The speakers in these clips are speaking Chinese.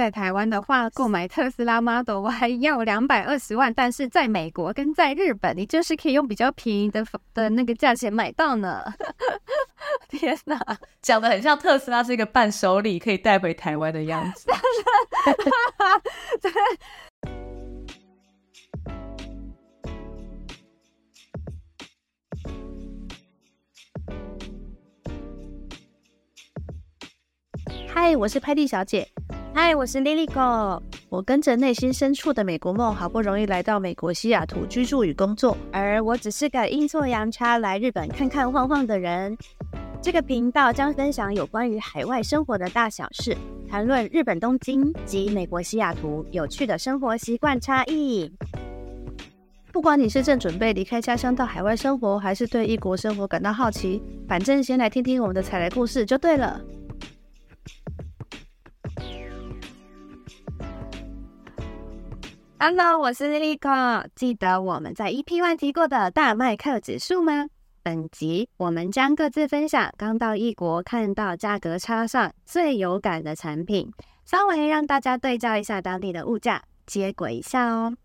在台湾的话，购买特斯拉 Model Y 要两百二十万，但是在美国跟在日本，你就是可以用比较便宜的的那个价钱买到呢。天哪，讲的很像特斯拉是一个伴手礼，可以带回台湾的样子。对。嗨，我是派蒂小姐。嗨，我是 Liliko。我跟着内心深处的美国梦，好不容易来到美国西雅图居住与工作。而我只是个阴错阳差来日本看看晃晃的人。这个频道将分享有关于海外生活的大小事，谈论日本东京及美国西雅图有趣的生活习惯差异。不管你是正准备离开家乡到海外生活，还是对异国生活感到好奇，反正先来听听我们的踩雷故事就对了。Hello，我是 Liliko。记得我们在 EP One 提过的大麦克指数吗？本集我们将各自分享刚到异国看到价格差上最有感的产品，稍微让大家对照一下当地的物价，接轨一下哦。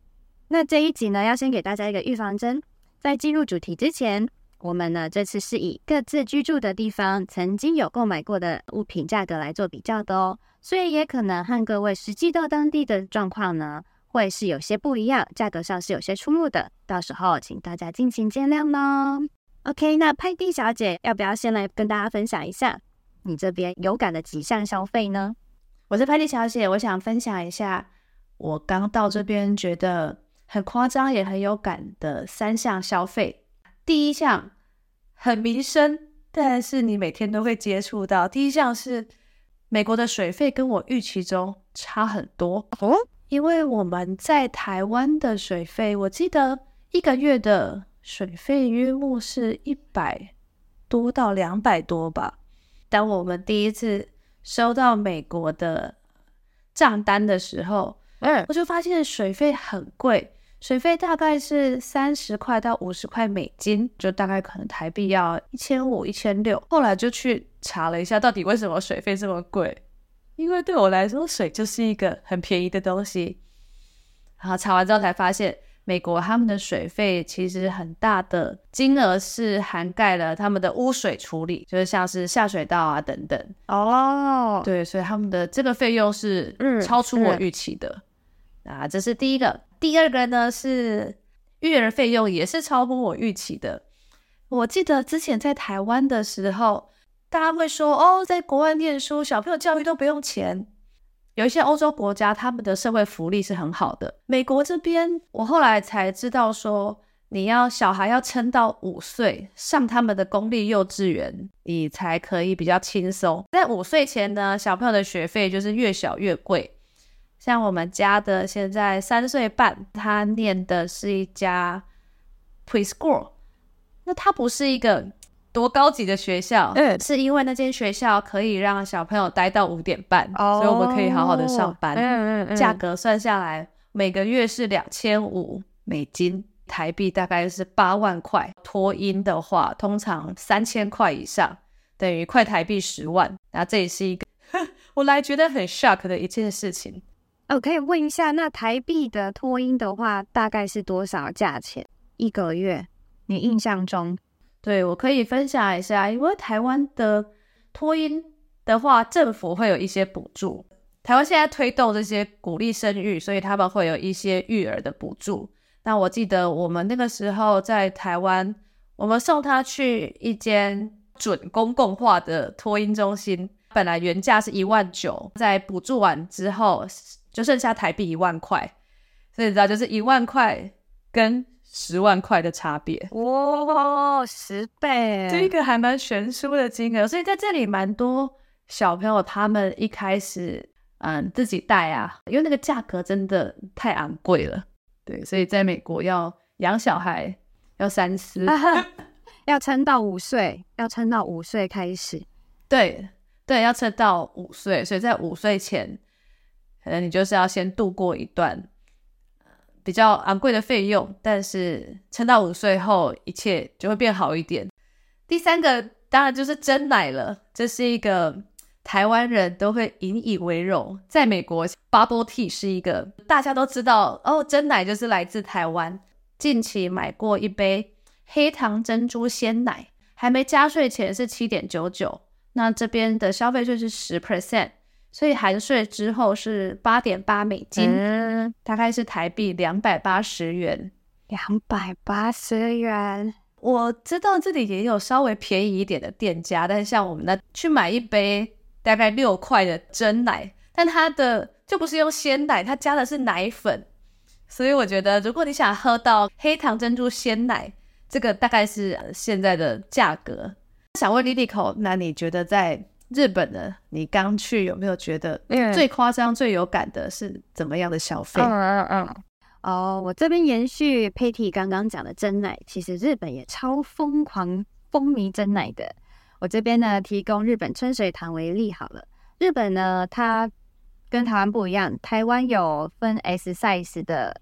那这一集呢，要先给大家一个预防针，在进入主题之前，我们呢这次是以各自居住的地方曾经有购买过的物品价格来做比较的哦，所以也可能和各位实际到当地的状况呢。会是有些不一样，价格上是有些出入的，到时候请大家敬请见谅喽。OK，那派蒂小姐要不要先来跟大家分享一下你这边有感的几项消费呢？我是派蒂小姐，我想分享一下我刚到这边觉得很夸张也很有感的三项消费。第一项很民生，但是你每天都会接触到。第一项是美国的水费跟我预期中差很多哦。因为我们在台湾的水费，我记得一个月的水费约莫是一百多到两百多吧。当我们第一次收到美国的账单的时候，嗯，我就发现水费很贵，水费大概是三十块到五十块美金，就大概可能台币要一千五、一千六。后来就去查了一下，到底为什么水费这么贵。因为对我来说，水就是一个很便宜的东西。然后查完之后才发现，美国他们的水费其实很大的金额是涵盖了他们的污水处理，就是像是下水道啊等等。哦，对，所以他们的这个费用是超出我预期的。啊，这是第一个。第二个呢是育儿费用也是超乎我预期的。我记得之前在台湾的时候。大家会说哦，在国外念书，小朋友教育都不用钱。有一些欧洲国家，他们的社会福利是很好的。美国这边，我后来才知道说，你要小孩要撑到五岁上他们的公立幼稚园，你才可以比较轻松。在五岁前呢，小朋友的学费就是越小越贵。像我们家的现在三岁半，他念的是一家 preschool，那他不是一个。多高级的学校？嗯，是因为那间学校可以让小朋友待到五点半，哦，所以我们可以好好的上班。嗯嗯嗯，价格算下来每个月是两千五美金，台币大概是八万块。托音的话，通常三千块以上，等于快台币十万。那这也是一个 我来觉得很 shock 的一件事情。哦，可以问一下，那台币的托音的话，大概是多少价钱一个月？你印象中？对，我可以分享一下，因为台湾的托婴的话，政府会有一些补助。台湾现在推动这些鼓励生育，所以他们会有一些育儿的补助。那我记得我们那个时候在台湾，我们送他去一间准公共化的托婴中心，本来原价是一万九，在补助完之后就剩下台币一万块，所以你知道就是一万块跟。十万块的差别哇，十倍，这个还蛮悬殊的金额。所以在这里，蛮多小朋友他们一开始嗯自己带啊，因为那个价格真的太昂贵了。对，所以在美国要养小孩要三思，要撑到五岁，要撑到五岁开始。对对，要撑到五岁，所以在五岁前，可能你就是要先度过一段。比较昂贵的费用，但是撑到五岁后，一切就会变好一点。第三个当然就是真奶了，这是一个台湾人都会引以为荣。在美国，Bubble Tea 是一个大家都知道哦，真奶就是来自台湾。近期买过一杯黑糖珍珠鲜奶，还没加税前是七点九九，那这边的消费税是十 percent，所以含税之后是八点八美金，嗯，大概是台币两百八十元。两百八十元，我知道这里也有稍微便宜一点的店家，但是像我们那去买一杯大概六块的真奶，但它的就不是用鲜奶，它加的是奶粉，所以我觉得如果你想喝到黑糖珍珠鲜奶，这个大概是现在的价格。想问 Liliko，那你觉得在日本的？你刚去有没有觉得最夸张、最有感的是怎么样的消费？嗯嗯嗯。哦，我这边延续 Patty 刚刚讲的真奶，其实日本也超疯狂风靡真奶的。我这边呢，提供日本春水堂为例好了。日本呢，它跟台湾不一样，台湾有分 S size 的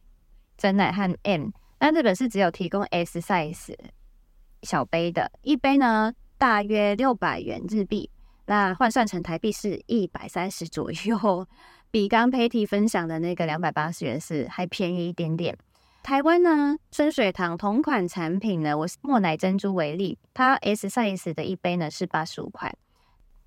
真奶和 M，那日本是只有提供 S size 小杯的，一杯呢大约六百元日币，那换算成台币是一百三十左右。比刚 Patty 分享的那个两百八十元是还便宜一点点。台湾呢，春水堂同款产品呢，我是莫乃珍珠为例，它 S size 的一杯呢是八十五块，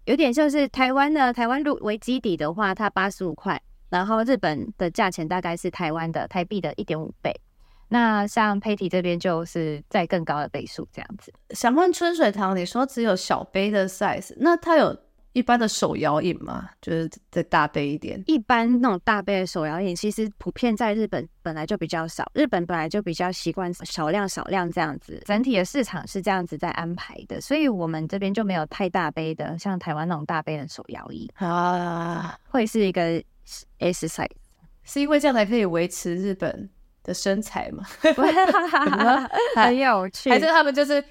有点就是台湾呢，台湾入为基底的话，它八十五块，然后日本的价钱大概是台湾的台币的一点五倍。那像 Patty 这边就是在更高的倍数这样子。想问春水堂，你说只有小杯的 size，那它有？一般的手摇饮吗，就是再大杯一点。一般那种大杯的手摇饮，其实普遍在日本本来就比较少。日本本来就比较习惯少量少量这样子，整体的市场是这样子在安排的，所以我们这边就没有太大杯的，像台湾那种大杯的手摇饮啊，会是一个 S size，是因为这样才可以维持日本的身材吗？很有趣，还是他们就是。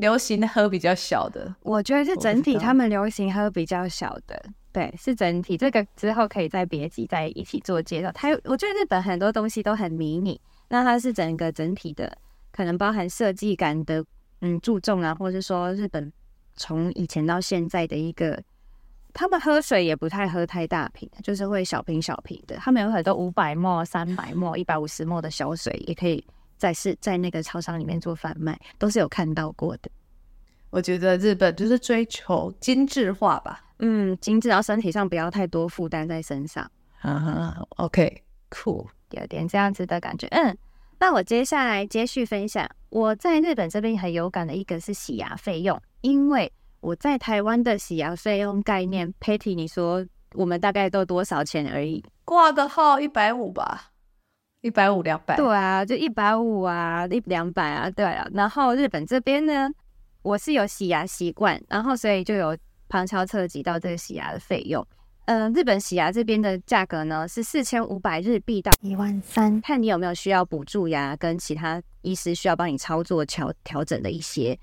流行喝比较小的，我觉得是整体他们流行喝比较小的，对，是整体。这个之后可以再别集再一起做介绍。它，我觉得日本很多东西都很迷你，那它是整个整体的，可能包含设计感的，嗯，注重啊，或者是说日本从以前到现在的一个，他们喝水也不太喝太大瓶，就是会小瓶小瓶的。他们有很多五百 ml、三百 ml、一百五十 ml 的小水也可以。在是在那个超商里面做贩卖，都是有看到过的。我觉得日本就是追求精致化吧，嗯，精致，然后身体上不要太多负担在身上。哈哈，OK，cool，有点这样子的感觉。嗯，那我接下来接续分享，我在日本这边很有感的一个是洗牙费用，因为我在台湾的洗牙费用概念，Patty，你说我们大概都多少钱而已？挂个号一百五吧。一百五两百，对啊，就一百五啊，一两百啊，对啊。然后日本这边呢，我是有洗牙习惯，然后所以就有旁敲侧击到这个洗牙的费用。嗯、呃，日本洗牙这边的价格呢是四千五百日币到一万三，看你有没有需要补蛀牙，跟其他医师需要帮你操作调调整的一些，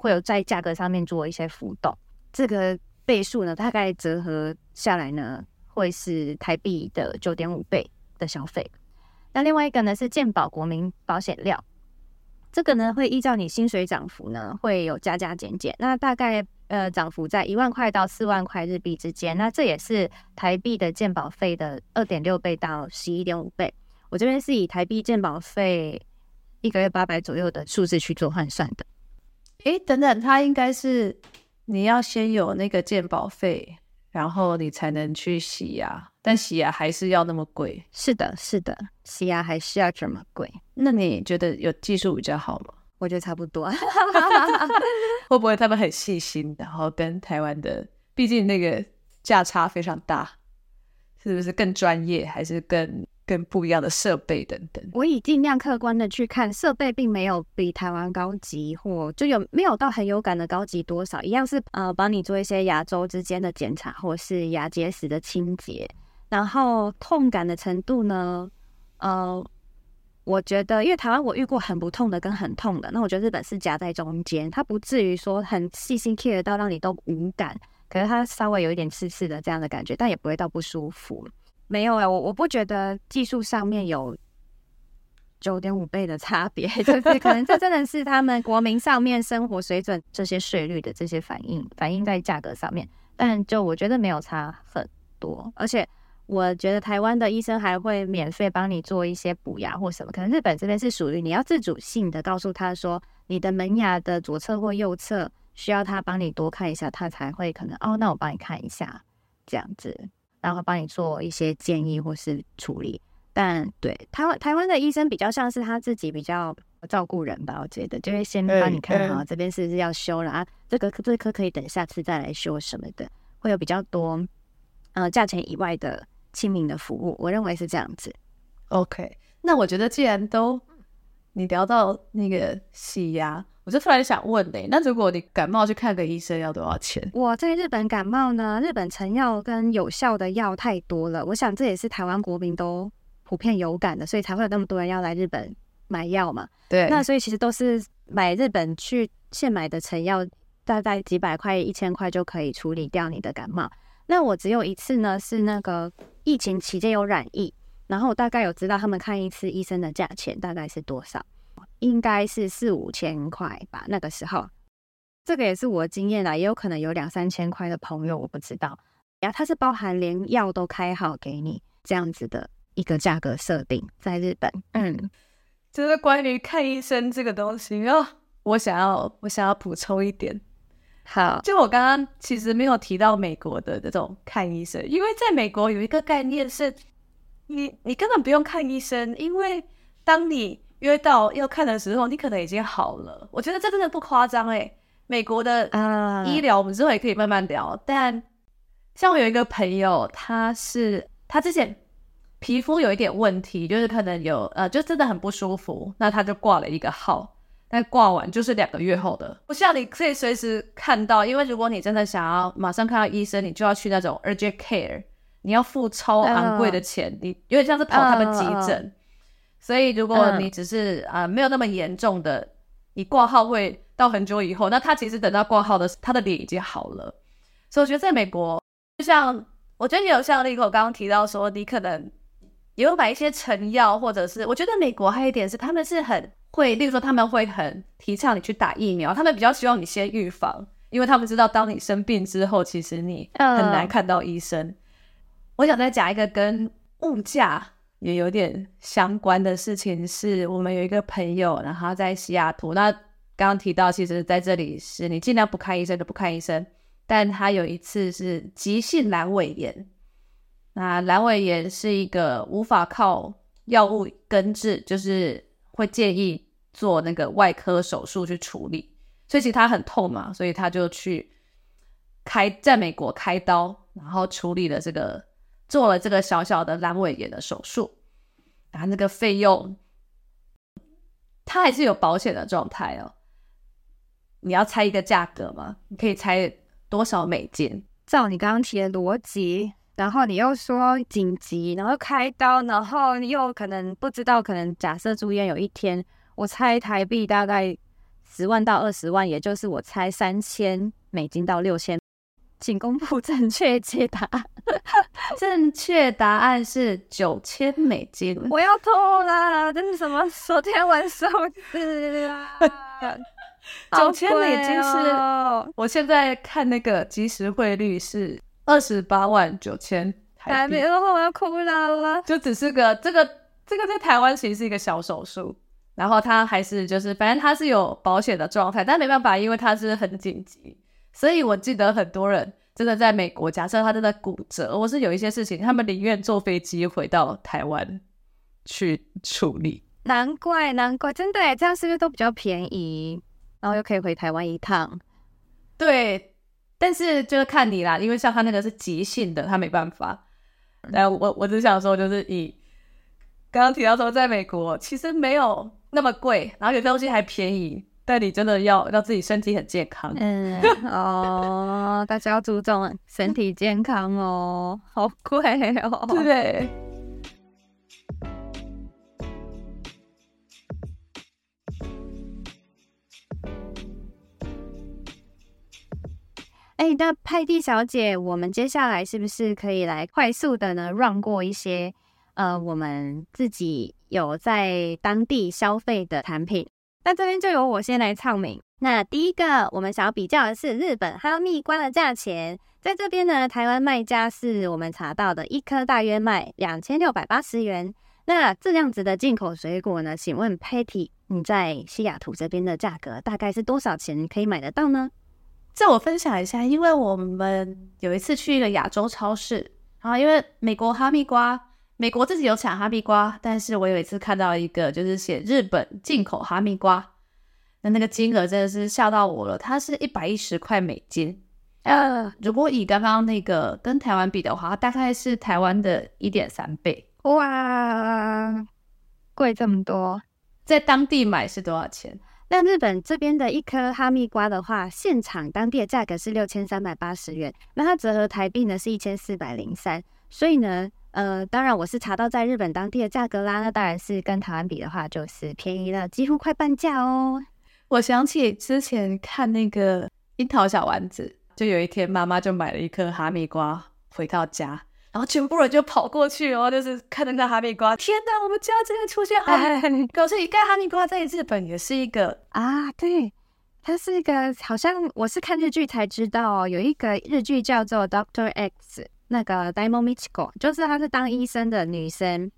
会有在价格上面做一些浮动。这个倍数呢，大概折合下来呢，会是台币的九点五倍的消费。那另外一个呢是健保国民保险料，这个呢会依照你薪水涨幅呢会有加加减减，那大概呃涨幅在一万块到四万块日币之间，那这也是台币的健保费的二点六倍到十一点五倍。我这边是以台币健保费一个月八百左右的数字去做换算的。诶，等等，它应该是你要先有那个鉴保费。然后你才能去洗牙，但洗牙还是要那么贵。是的，是的，洗牙还是要这么贵。那你觉得有技术比较好吗？我觉得差不多。会不会他们很细心，然后跟台湾的，毕竟那个价差非常大，是不是更专业，还是更？跟不一样的设备等等，我以尽量客观的去看，设备并没有比台湾高级，或就有没有到很有感的高级多少，一样是呃帮你做一些牙周之间的检查，或是牙结石的清洁。然后痛感的程度呢，呃，我觉得因为台湾我遇过很不痛的跟很痛的，那我觉得日本是夹在中间，它不至于说很细心 care 到让你都无感，可是它稍微有一点刺刺的这样的感觉，但也不会到不舒服。没有哎、欸，我我不觉得技术上面有九点五倍的差别，就是可能这真的是他们国民上面生活水准这些税率的这些反应，反映在价格上面。但就我觉得没有差很多，而且我觉得台湾的医生还会免费帮你做一些补牙或什么。可能日本这边是属于你要自主性的告诉他说，你的门牙的左侧或右侧需要他帮你多看一下，他才会可能哦，那我帮你看一下这样子，然后帮你做一些建议或是处理。但对台湾台湾的医生比较像是他自己比较照顾人吧，我觉得就会先帮你看好这边是不是要修了啊，这个这颗可以等下次再来修什么的，会有比较多呃价钱以外的亲民的服务，我认为是这样子。OK，那我觉得既然都你聊到那个洗牙，我就突然想问嘞，那如果你感冒去看个医生要多少钱？我在日本感冒呢，日本成药跟有效的药太多了，我想这也是台湾国民都。普遍有感的，所以才会有那么多人要来日本买药嘛。对，那所以其实都是买日本去现买的成药，大概几百块、一千块就可以处理掉你的感冒。那我只有一次呢，是那个疫情期间有染疫，然后我大概有知道他们看一次医生的价钱大概是多少，应该是四五千块吧。那个时候，这个也是我的经验啦，也有可能有两三千块的朋友我不知道。呀，它是包含连药都开好给你这样子的。一个价格设定在日本，嗯，就是关于看医生这个东西，然后我想要我想要补充一点，好，就我刚刚其实没有提到美国的这种看医生，因为在美国有一个概念是，你你根本不用看医生，因为当你约到要看的时候，你可能已经好了。我觉得这真的不夸张诶，美国的医疗我们之后也可以慢慢聊，嗯、但像我有一个朋友，他是他之前。皮肤有一点问题，就是可能有呃，就真的很不舒服，那他就挂了一个号，但挂完就是两个月后的，不像你可以随时看到，因为如果你真的想要马上看到医生，你就要去那种 urgent care，你要付超昂贵的钱，uh, 你有点像是跑他们急诊，uh, uh, 所以如果你只是啊、uh, 呃、没有那么严重的，你挂号会到很久以后，那他其实等到挂号的他的脸已经好了，所以我觉得在美国，就像我觉得也有像立可刚刚提到说，你可能。也有买一些成药，或者是我觉得美国还有一点是，他们是很会，例如说他们会很提倡你去打疫苗，他们比较希望你先预防，因为他们知道当你生病之后，其实你很难看到医生。Uh. 我想再讲一个跟物价也有点相关的事情，是我们有一个朋友，然后在西雅图，那刚刚提到，其实在这里是你尽量不看医生就不看医生，但他有一次是急性阑尾炎。那阑尾炎是一个无法靠药物根治，就是会建议做那个外科手术去处理，所以其实他很痛嘛，所以他就去开在美国开刀，然后处理了这个做了这个小小的阑尾炎的手术，然后那个费用他还是有保险的状态哦。你要猜一个价格吗？你可以猜多少美金？照你刚刚提的逻辑。然后你又说紧急，然后开刀，然后又可能不知道，可能假设住院有一天，我猜台币大概十万到二十万，也就是我猜三千美金到六千，请公布正确解答。正确答案是九千美金。我要吐了，这是什么昨天文数字啊？九千美金是，哦、我现在看那个即时汇率是。二十八万九千台币，我要哭了。就只是个这个这个在台湾其实是一个小手术，然后他还是就是反正他是有保险的状态，但没办法，因为他是很紧急，所以我记得很多人真的在美国，假设他真的骨折，或是有一些事情，他们宁愿坐飞机回到台湾去处理。难怪难怪，真的耶，这样是不是都比较便宜？然后又可以回台湾一趟？对。但是就是看你啦，因为像他那个是急性的，他没办法。然后我我只想说，就是以刚刚提到说，在美国其实没有那么贵，然后有些东西还便宜，但你真的要让自己身体很健康。嗯哦，大家要注重身体健康哦，好贵哦。对。哎，那派蒂小姐，我们接下来是不是可以来快速的呢，run 过一些呃，我们自己有在当地消费的产品？那这边就由我先来唱名。那第一个，我们想要比较的是日本哈密瓜的价钱，在这边呢，台湾卖家是我们查到的一颗大约卖两千六百八十元。那这样子的进口水果呢？请问 Patty，你在西雅图这边的价格大概是多少钱可以买得到呢？这我分享一下，因为我们有一次去一个亚洲超市，然后因为美国哈密瓜，美国自己有产哈密瓜，但是我有一次看到一个就是写日本进口哈密瓜，那那个金额真的是吓到我了，它是一百一十块美金。呃，如果以刚刚那个跟台湾比的话，大概是台湾的一点三倍。哇，贵这么多！在当地买是多少钱？那日本这边的一颗哈密瓜的话，现场当地的价格是六千三百八十元，那它折合台币呢是一千四百零三。所以呢，呃，当然我是查到在日本当地的价格啦，那当然是跟台湾比的话，就是便宜了几乎快半价哦。我想起之前看那个樱桃小丸子。就有一天，妈妈就买了一颗哈密瓜回到家，然后全部人就跑过去哦，就是看到那哈密瓜。天哪，我们家真的出现哈密瓜！可是，一个哈密瓜在日本也是一个啊，对，它是一个，好像我是看日剧才知道哦，有一个日剧叫做《Doctor X》，那个 d a i m o Michiko，就是她是当医生的女生，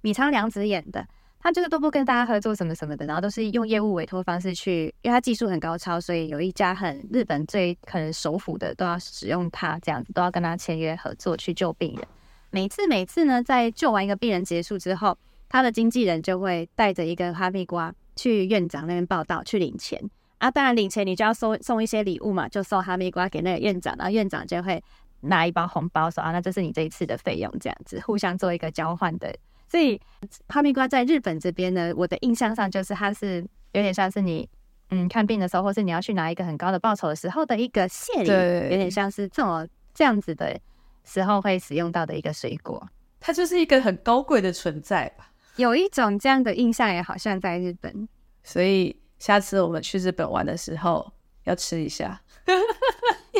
米仓凉子演的。他就是都不跟大家合作什么什么的，然后都是用业务委托方式去，因为他技术很高超，所以有一家很日本最可能首府的都要使用他这样子，都要跟他签约合作去救病人。每次每次呢，在救完一个病人结束之后，他的经纪人就会带着一个哈密瓜去院长那边报到去领钱啊。当然领钱你就要送送一些礼物嘛，就送哈密瓜给那个院长，然后院长就会拿一包红包说啊，那这是你这一次的费用，这样子互相做一个交换的。所以哈密瓜在日本这边呢，我的印象上就是它是有点像是你嗯看病的时候，或是你要去拿一个很高的报酬的时候的一个谢礼，有点像是这种这样子的时候会使用到的一个水果，它就是一个很高贵的存在吧。有一种这样的印象，也好像在日本。所以下次我们去日本玩的时候要吃一下，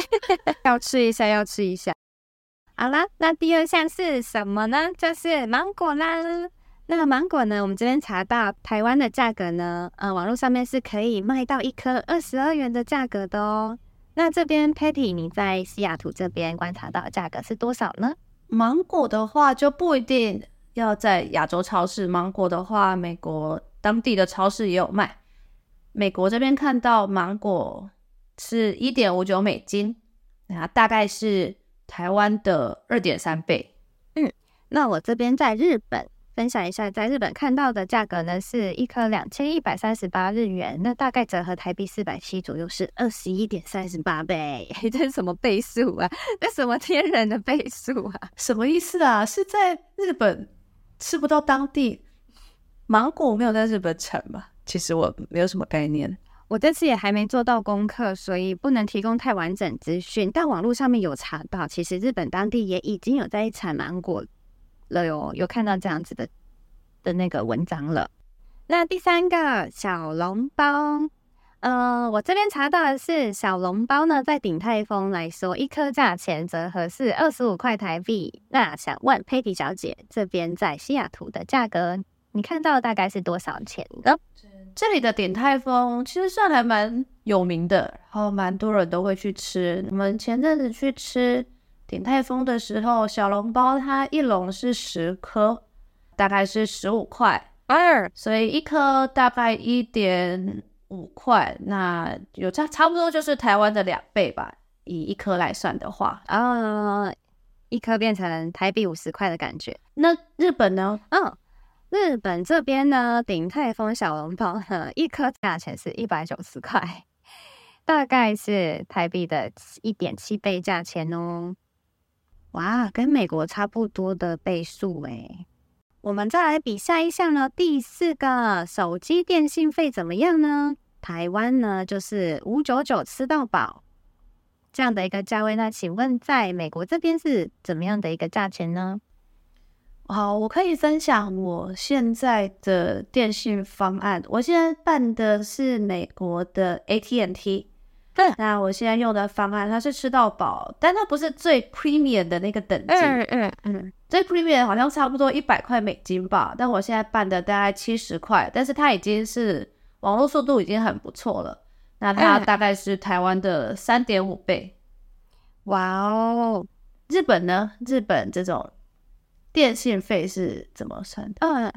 要吃一下，要吃一下。好啦，那第二项是什么呢？就是芒果啦。那个芒果呢，我们这边查到台湾的价格呢，呃，网络上面是可以卖到一颗二十二元的价格的哦。那这边 Patty，你在西雅图这边观察到价格是多少呢？芒果的话就不一定要在亚洲超市，芒果的话，美国当地的超市也有卖。美国这边看到芒果是一点五九美金，那大概是。台湾的二点三倍。嗯，那我这边在日本分享一下，在日本看到的价格呢，是一颗两千一百三十八日元，那大概折合台币四百七左右，是二十一点三十八倍。这是什么倍数啊？这什么天然的倍数啊？什么意思啊？是在日本吃不到当地芒果没有在日本产吗？其实我没有什么概念。我这次也还没做到功课，所以不能提供太完整资讯。但网络上面有查到，其实日本当地也已经有在产芒果了哟，有看到这样子的的那个文章了。那第三个小笼包，呃，我这边查到的是小笼包呢，在鼎泰丰来说，一颗价钱折合是二十五块台币。那想问佩蒂小姐，这边在西雅图的价格，你看到大概是多少钱呢？这里的鼎泰丰其实算还蛮有名的，然后蛮多人都会去吃。我们前阵子去吃鼎泰丰的时候，小笼包它一笼是十颗，大概是十五块二，所以一颗大概一点五块，那有差差不多就是台湾的两倍吧，以一颗来算的话，啊，一颗变成台币五十块的感觉。那日本呢？嗯。日本这边呢，鼎泰丰小笼包呢，一颗价钱是一百九十块，大概是台币的一点七倍价钱哦。哇，跟美国差不多的倍数诶。我们再来比下一项呢，第四个手机电信费怎么样呢？台湾呢就是五九九吃到饱这样的一个价位，那请问在美国这边是怎么样的一个价钱呢？好，我可以分享我现在的电信方案。我现在办的是美国的 AT&T，对，那我现在用的方案它是吃到饱，但它不是最 premium 的那个等级，嗯嗯嗯，最 premium 好像差不多一百块美金吧。但我现在办的大概七十块，但是它已经是网络速度已经很不错了。那它大概是台湾的三点五倍。哇哦，日本呢？日本这种电信费是怎么算的？嗯，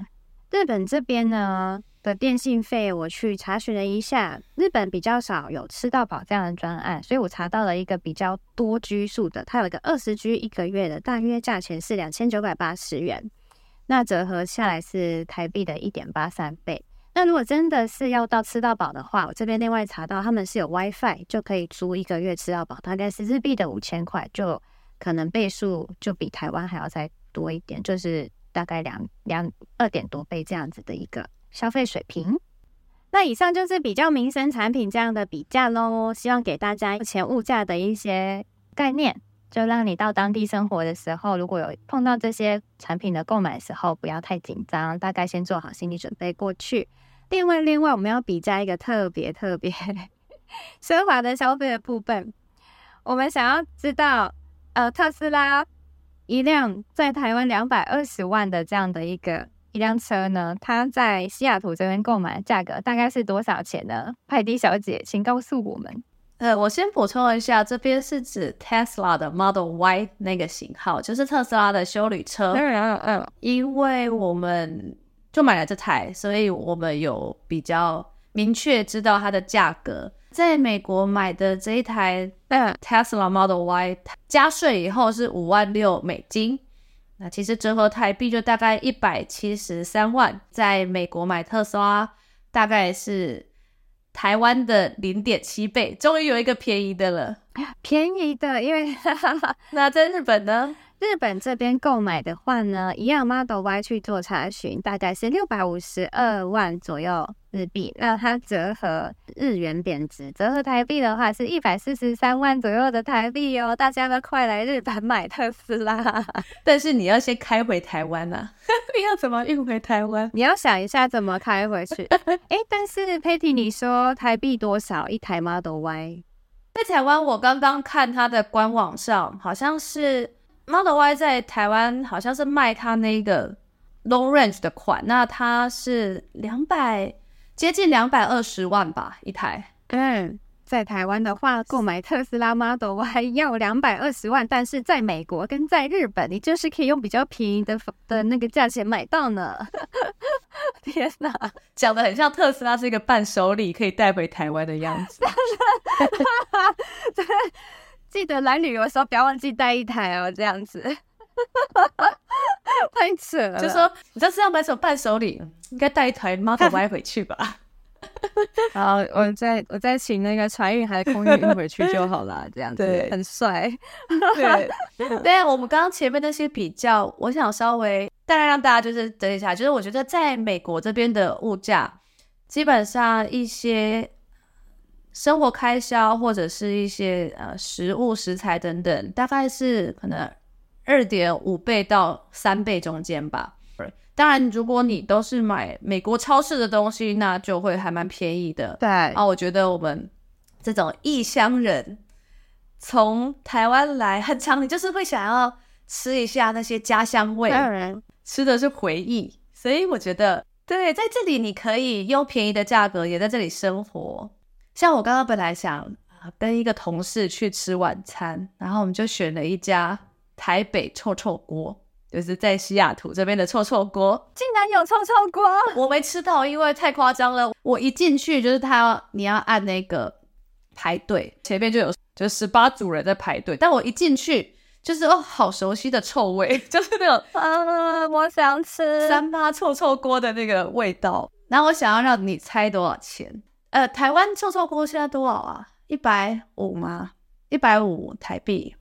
日本这边呢的电信费，我去查询了一下，日本比较少有吃到饱这样的专案，所以我查到了一个比较多居数的，它有一个二十 G 一个月的，大约价钱是两千九百八十元，那折合下来是台币的一点八三倍。那如果真的是要到吃到饱的话，我这边另外查到他们是有 WiFi 就可以租一个月吃到饱，大概是日币的五千块，就可能倍数就比台湾还要再多一点，就是大概两两二点多倍这样子的一个消费水平。那以上就是比较民生产品这样的比价喽，希望给大家目前物价的一些概念，就让你到当地生活的时候，如果有碰到这些产品的购买时候，不要太紧张，大概先做好心理准备过去。另外，另外，我们要比价一个特别特别 奢华的消费的部分。我们想要知道，呃，特斯拉一辆在台湾两百二十万的这样的一个一辆车呢，它在西雅图这边购买的价格大概是多少钱呢？派蒂小姐，请告诉我们。呃，我先补充一下，这边是指 Tesla 的 Model Y 那个型号，就是特斯拉的修旅车。嗯嗯嗯，因为我们。就买了这台，所以我们有比较明确知道它的价格。在美国买的这一台 Tesla Model Y 加税以后是五万六美金，那其实折合台币就大概一百七十三万。在美国买特斯拉大概是台湾的零点七倍，终于有一个便宜的了，便宜的，因为 那在日本呢？日本这边购买的话呢，一样 Model Y 去做查询，大概是六百五十二万左右日币。那它折合日元贬值，折合台币的话是一百四十三万左右的台币哦。大家都快来日本买特斯拉，但是你要先开回台湾啊！你要怎么运回台湾？你要想一下怎么开回去。哎，但是 Patty，你说台币多少一台 Model Y？在台湾，我刚刚看它的官网上，好像是。Model Y 在台湾好像是卖它那个 Long Range 的款，那它是两百接近两百二十万吧一台。嗯，在台湾的话，购买特斯拉 Model Y 要两百二十万，但是在美国跟在日本，你就是可以用比较便宜的的那个价钱买到呢。天哪，讲的很像特斯拉是一个伴手礼，可以带回台湾的样子。对。记得来旅游的时候不要忘记带一台哦，这样子，太扯了。就说你这次要买什么伴手礼，应该带一台 Model Y 回去吧。然后我再我再请那个船运还是空运运回去就好了，这样子很帅。对，对，我们刚刚前面那些比较，我想稍微大概让大家就是等一下，就是我觉得在美国这边的物价，基本上一些。生活开销或者是一些呃食物食材等等，大概是可能二点五倍到三倍中间吧。当然，如果你都是买美国超市的东西，那就会还蛮便宜的。对啊，我觉得我们这种异乡人从台湾来，很常你就是会想要吃一下那些家乡味，嗯、吃的是回忆，所以我觉得对，在这里你可以用便宜的价格也在这里生活。像我刚刚本来想跟一个同事去吃晚餐，然后我们就选了一家台北臭臭锅，就是在西雅图这边的臭臭锅。竟然有臭臭锅，我没吃到，因为太夸张了。我一进去就是他要你要按那个排队，前面就有就十八组人在排队，但我一进去就是哦，好熟悉的臭味，就是那种啊，我想吃三八臭臭锅的那个味道。然后我想要让你猜多少钱。呃，台湾臭臭锅现在多少啊？一百五吗？一百五台币，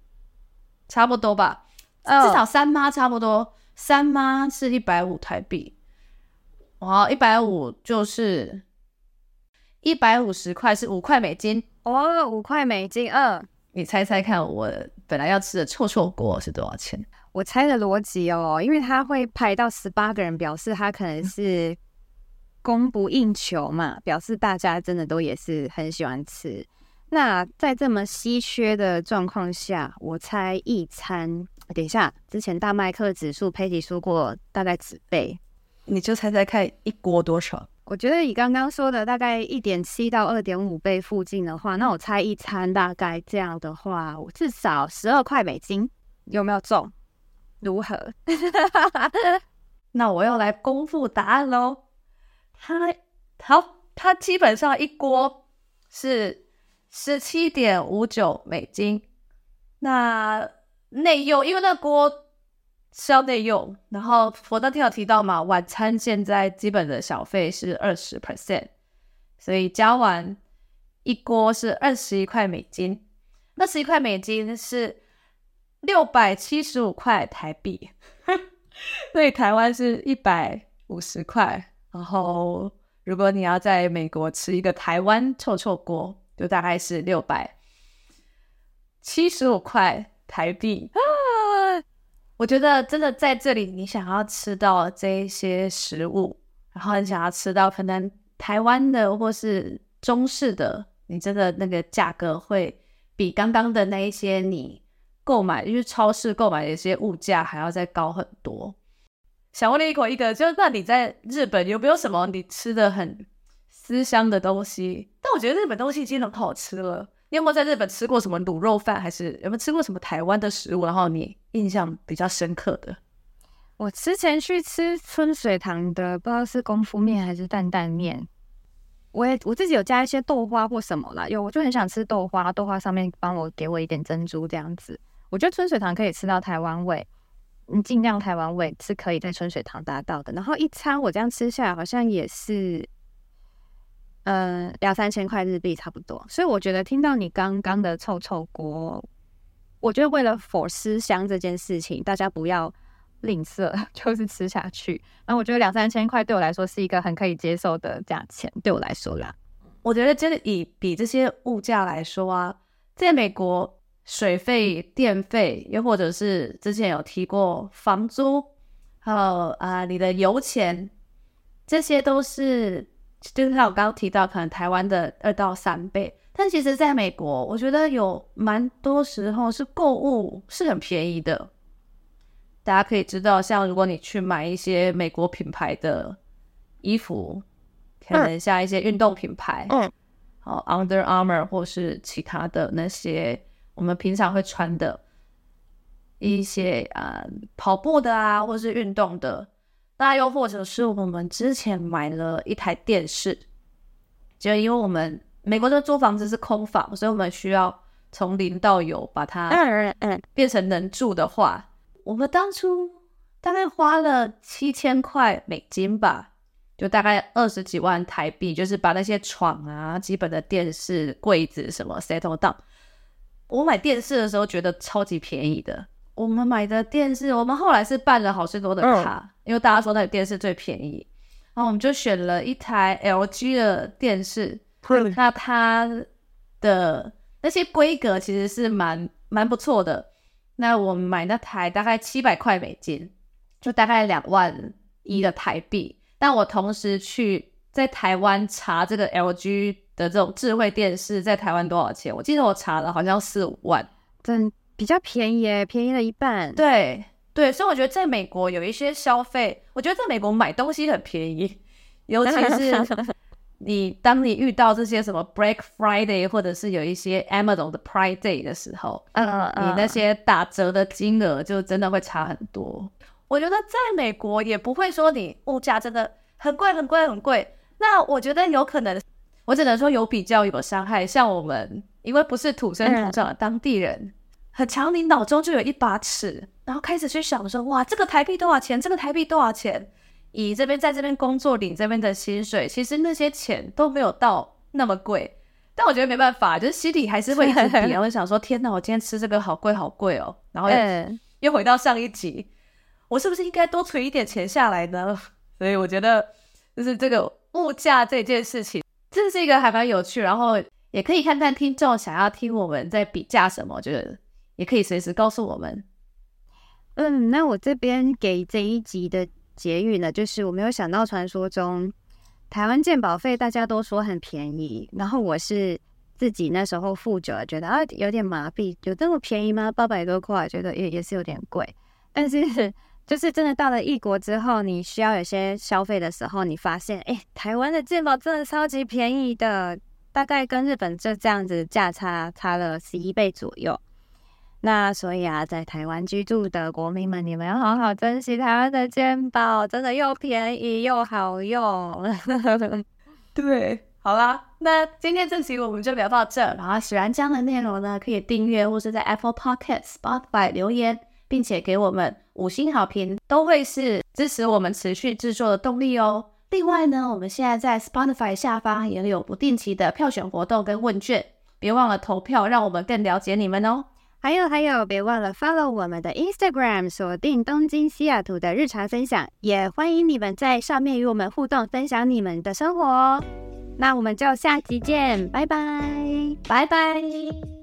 差不多吧。Oh. 至少三妈差不多，三妈是一百五台币。哇，一百五就是一百五十块，是五块美金。哦，五块美金。嗯，你猜猜看，我本来要吃的臭臭锅是多少钱？我猜的逻辑哦，因为他会排到十八个人，表示他可能是。供不应求嘛，表示大家真的都也是很喜欢吃。那在这么稀缺的状况下，我猜一餐，等一下，之前大麦克指数 Patty 说过大概几倍？你就猜猜看，一锅多少？我觉得以刚刚说的大概一点七到二点五倍附近的话，那我猜一餐大概这样的话，我至少十二块美金，有没有中？如何？那我要来公布答案喽。它好，它基本上一锅是十七点五九美金。那内用，因为那锅。是要内用，然后我当天有提到嘛，晚餐现在基本的小费是二十 percent，所以加完一锅是二十一块美金，那十一块美金是六百七十五块台币，所以台湾是一百五十块。然后如果你要在美国吃一个台湾臭臭锅，就大概是六百七十五块台币。我觉得真的在这里，你想要吃到这一些食物，然后你想要吃到可能台湾的或是中式的，你真的那个价格会比刚刚的那一些你购买，就是超市购买的一些物价还要再高很多。想问你一口一个，就是那你在日本有没有什么你吃的很思乡的东西？但我觉得日本东西已经很好吃了。你有没有在日本吃过什么卤肉饭？还是有没有吃过什么台湾的食物？然后你印象比较深刻的？我之前去吃春水堂的，不知道是功夫面还是担担面。我也我自己有加一些豆花或什么啦，有我就很想吃豆花，豆花上面帮我给我一点珍珠这样子。我觉得春水堂可以吃到台湾味，嗯，尽量台湾味是可以在春水堂达到的。然后一餐我这样吃下来，好像也是。嗯，两三千块日币差不多，所以我觉得听到你刚刚的臭臭锅，我觉得为了 for 思乡这件事情，大家不要吝啬，就是吃下去。然后我觉得两三千块对我来说是一个很可以接受的价钱，对我来说啦。我觉得真的以比这些物价来说啊，在美国水费、电费，又或者是之前有提过房租，还有啊你的油钱，这些都是。就是像我刚刚提到，可能台湾的二到三倍，但其实在美国，我觉得有蛮多时候是购物是很便宜的。大家可以知道，像如果你去买一些美国品牌的衣服，可能像一些运动品牌，嗯，好，Under Armour 或是其他的那些我们平常会穿的一些啊、呃、跑步的啊，或是运动的。那又或者是我们之前买了一台电视，就因为我们美国的租房子是空房，所以我们需要从零到有把它变成能住的话，我们当初大概花了七千块美金吧，就大概二十几万台币，就是把那些床啊、基本的电视、柜子什么 settle down。我买电视的时候觉得超级便宜的。我们买的电视，我们后来是办了好市多的卡，嗯、因为大家说那个电视最便宜，然后我们就选了一台 LG 的电视。嗯、那它的那些规格其实是蛮蛮不错的。那我们买那台大概七百块美金，就大概两万一的台币。但我同时去在台湾查这个 LG 的这种智慧电视在台湾多少钱，我记得我查了好像四五万，真。比较便宜耶，便宜了一半。对对，所以我觉得在美国有一些消费，我觉得在美国买东西很便宜，尤其是 你当你遇到这些什么 Black Friday 或者是有一些 Amazon 的 Prime Day 的时候，嗯嗯，你那些打折的金额就真的会差很多。我觉得在美国也不会说你物价真的很贵很贵很贵，那我觉得有可能，我只能说有比较有伤害。像我们因为不是土生土长的当地人。嗯很强，你脑中就有一把尺，然后开始去想说，哇，这个台币多少钱？这个台币多少钱？以这边在这边工作领这边的薪水，其实那些钱都没有到那么贵。但我觉得没办法，就是心里还是会一直比，然后想说，天哪，我今天吃这个好贵好贵哦。然后又又回到上一集，我是不是应该多存一点钱下来呢？所以我觉得，就是这个物价这件事情，这是一个还蛮有趣，然后也可以看看听众想要听我们在比价什么，我觉得。也可以随时告诉我们。嗯，那我这边给这一集的结语呢，就是我没有想到传说中台湾鉴保费大家都说很便宜，然后我是自己那时候付久了，觉得啊有点麻痹，有这么便宜吗？八百多块，觉得也也是有点贵。但是就是真的到了异国之后，你需要有些消费的时候，你发现，哎，台湾的健保真的超级便宜的，大概跟日本就这样子价差差了十一倍左右。那所以啊，在台湾居住的国民们，你们要好好珍惜台湾的健保，真的又便宜又好用。对，好啦，那今天这期我们就聊到这。然后喜欢这样的内容呢，可以订阅或是在 Apple Podcast、Spotify 留言，并且给我们五星好评，都会是支持我们持续制作的动力哦。另外呢，我们现在在 Spotify 下方也有不定期的票选活动跟问卷，别忘了投票，让我们更了解你们哦。还有还有，别忘了 follow 我们的 Instagram，锁定东京西雅图的日常分享，也欢迎你们在上面与我们互动，分享你们的生活哦。那我们就下期见，拜拜，拜拜。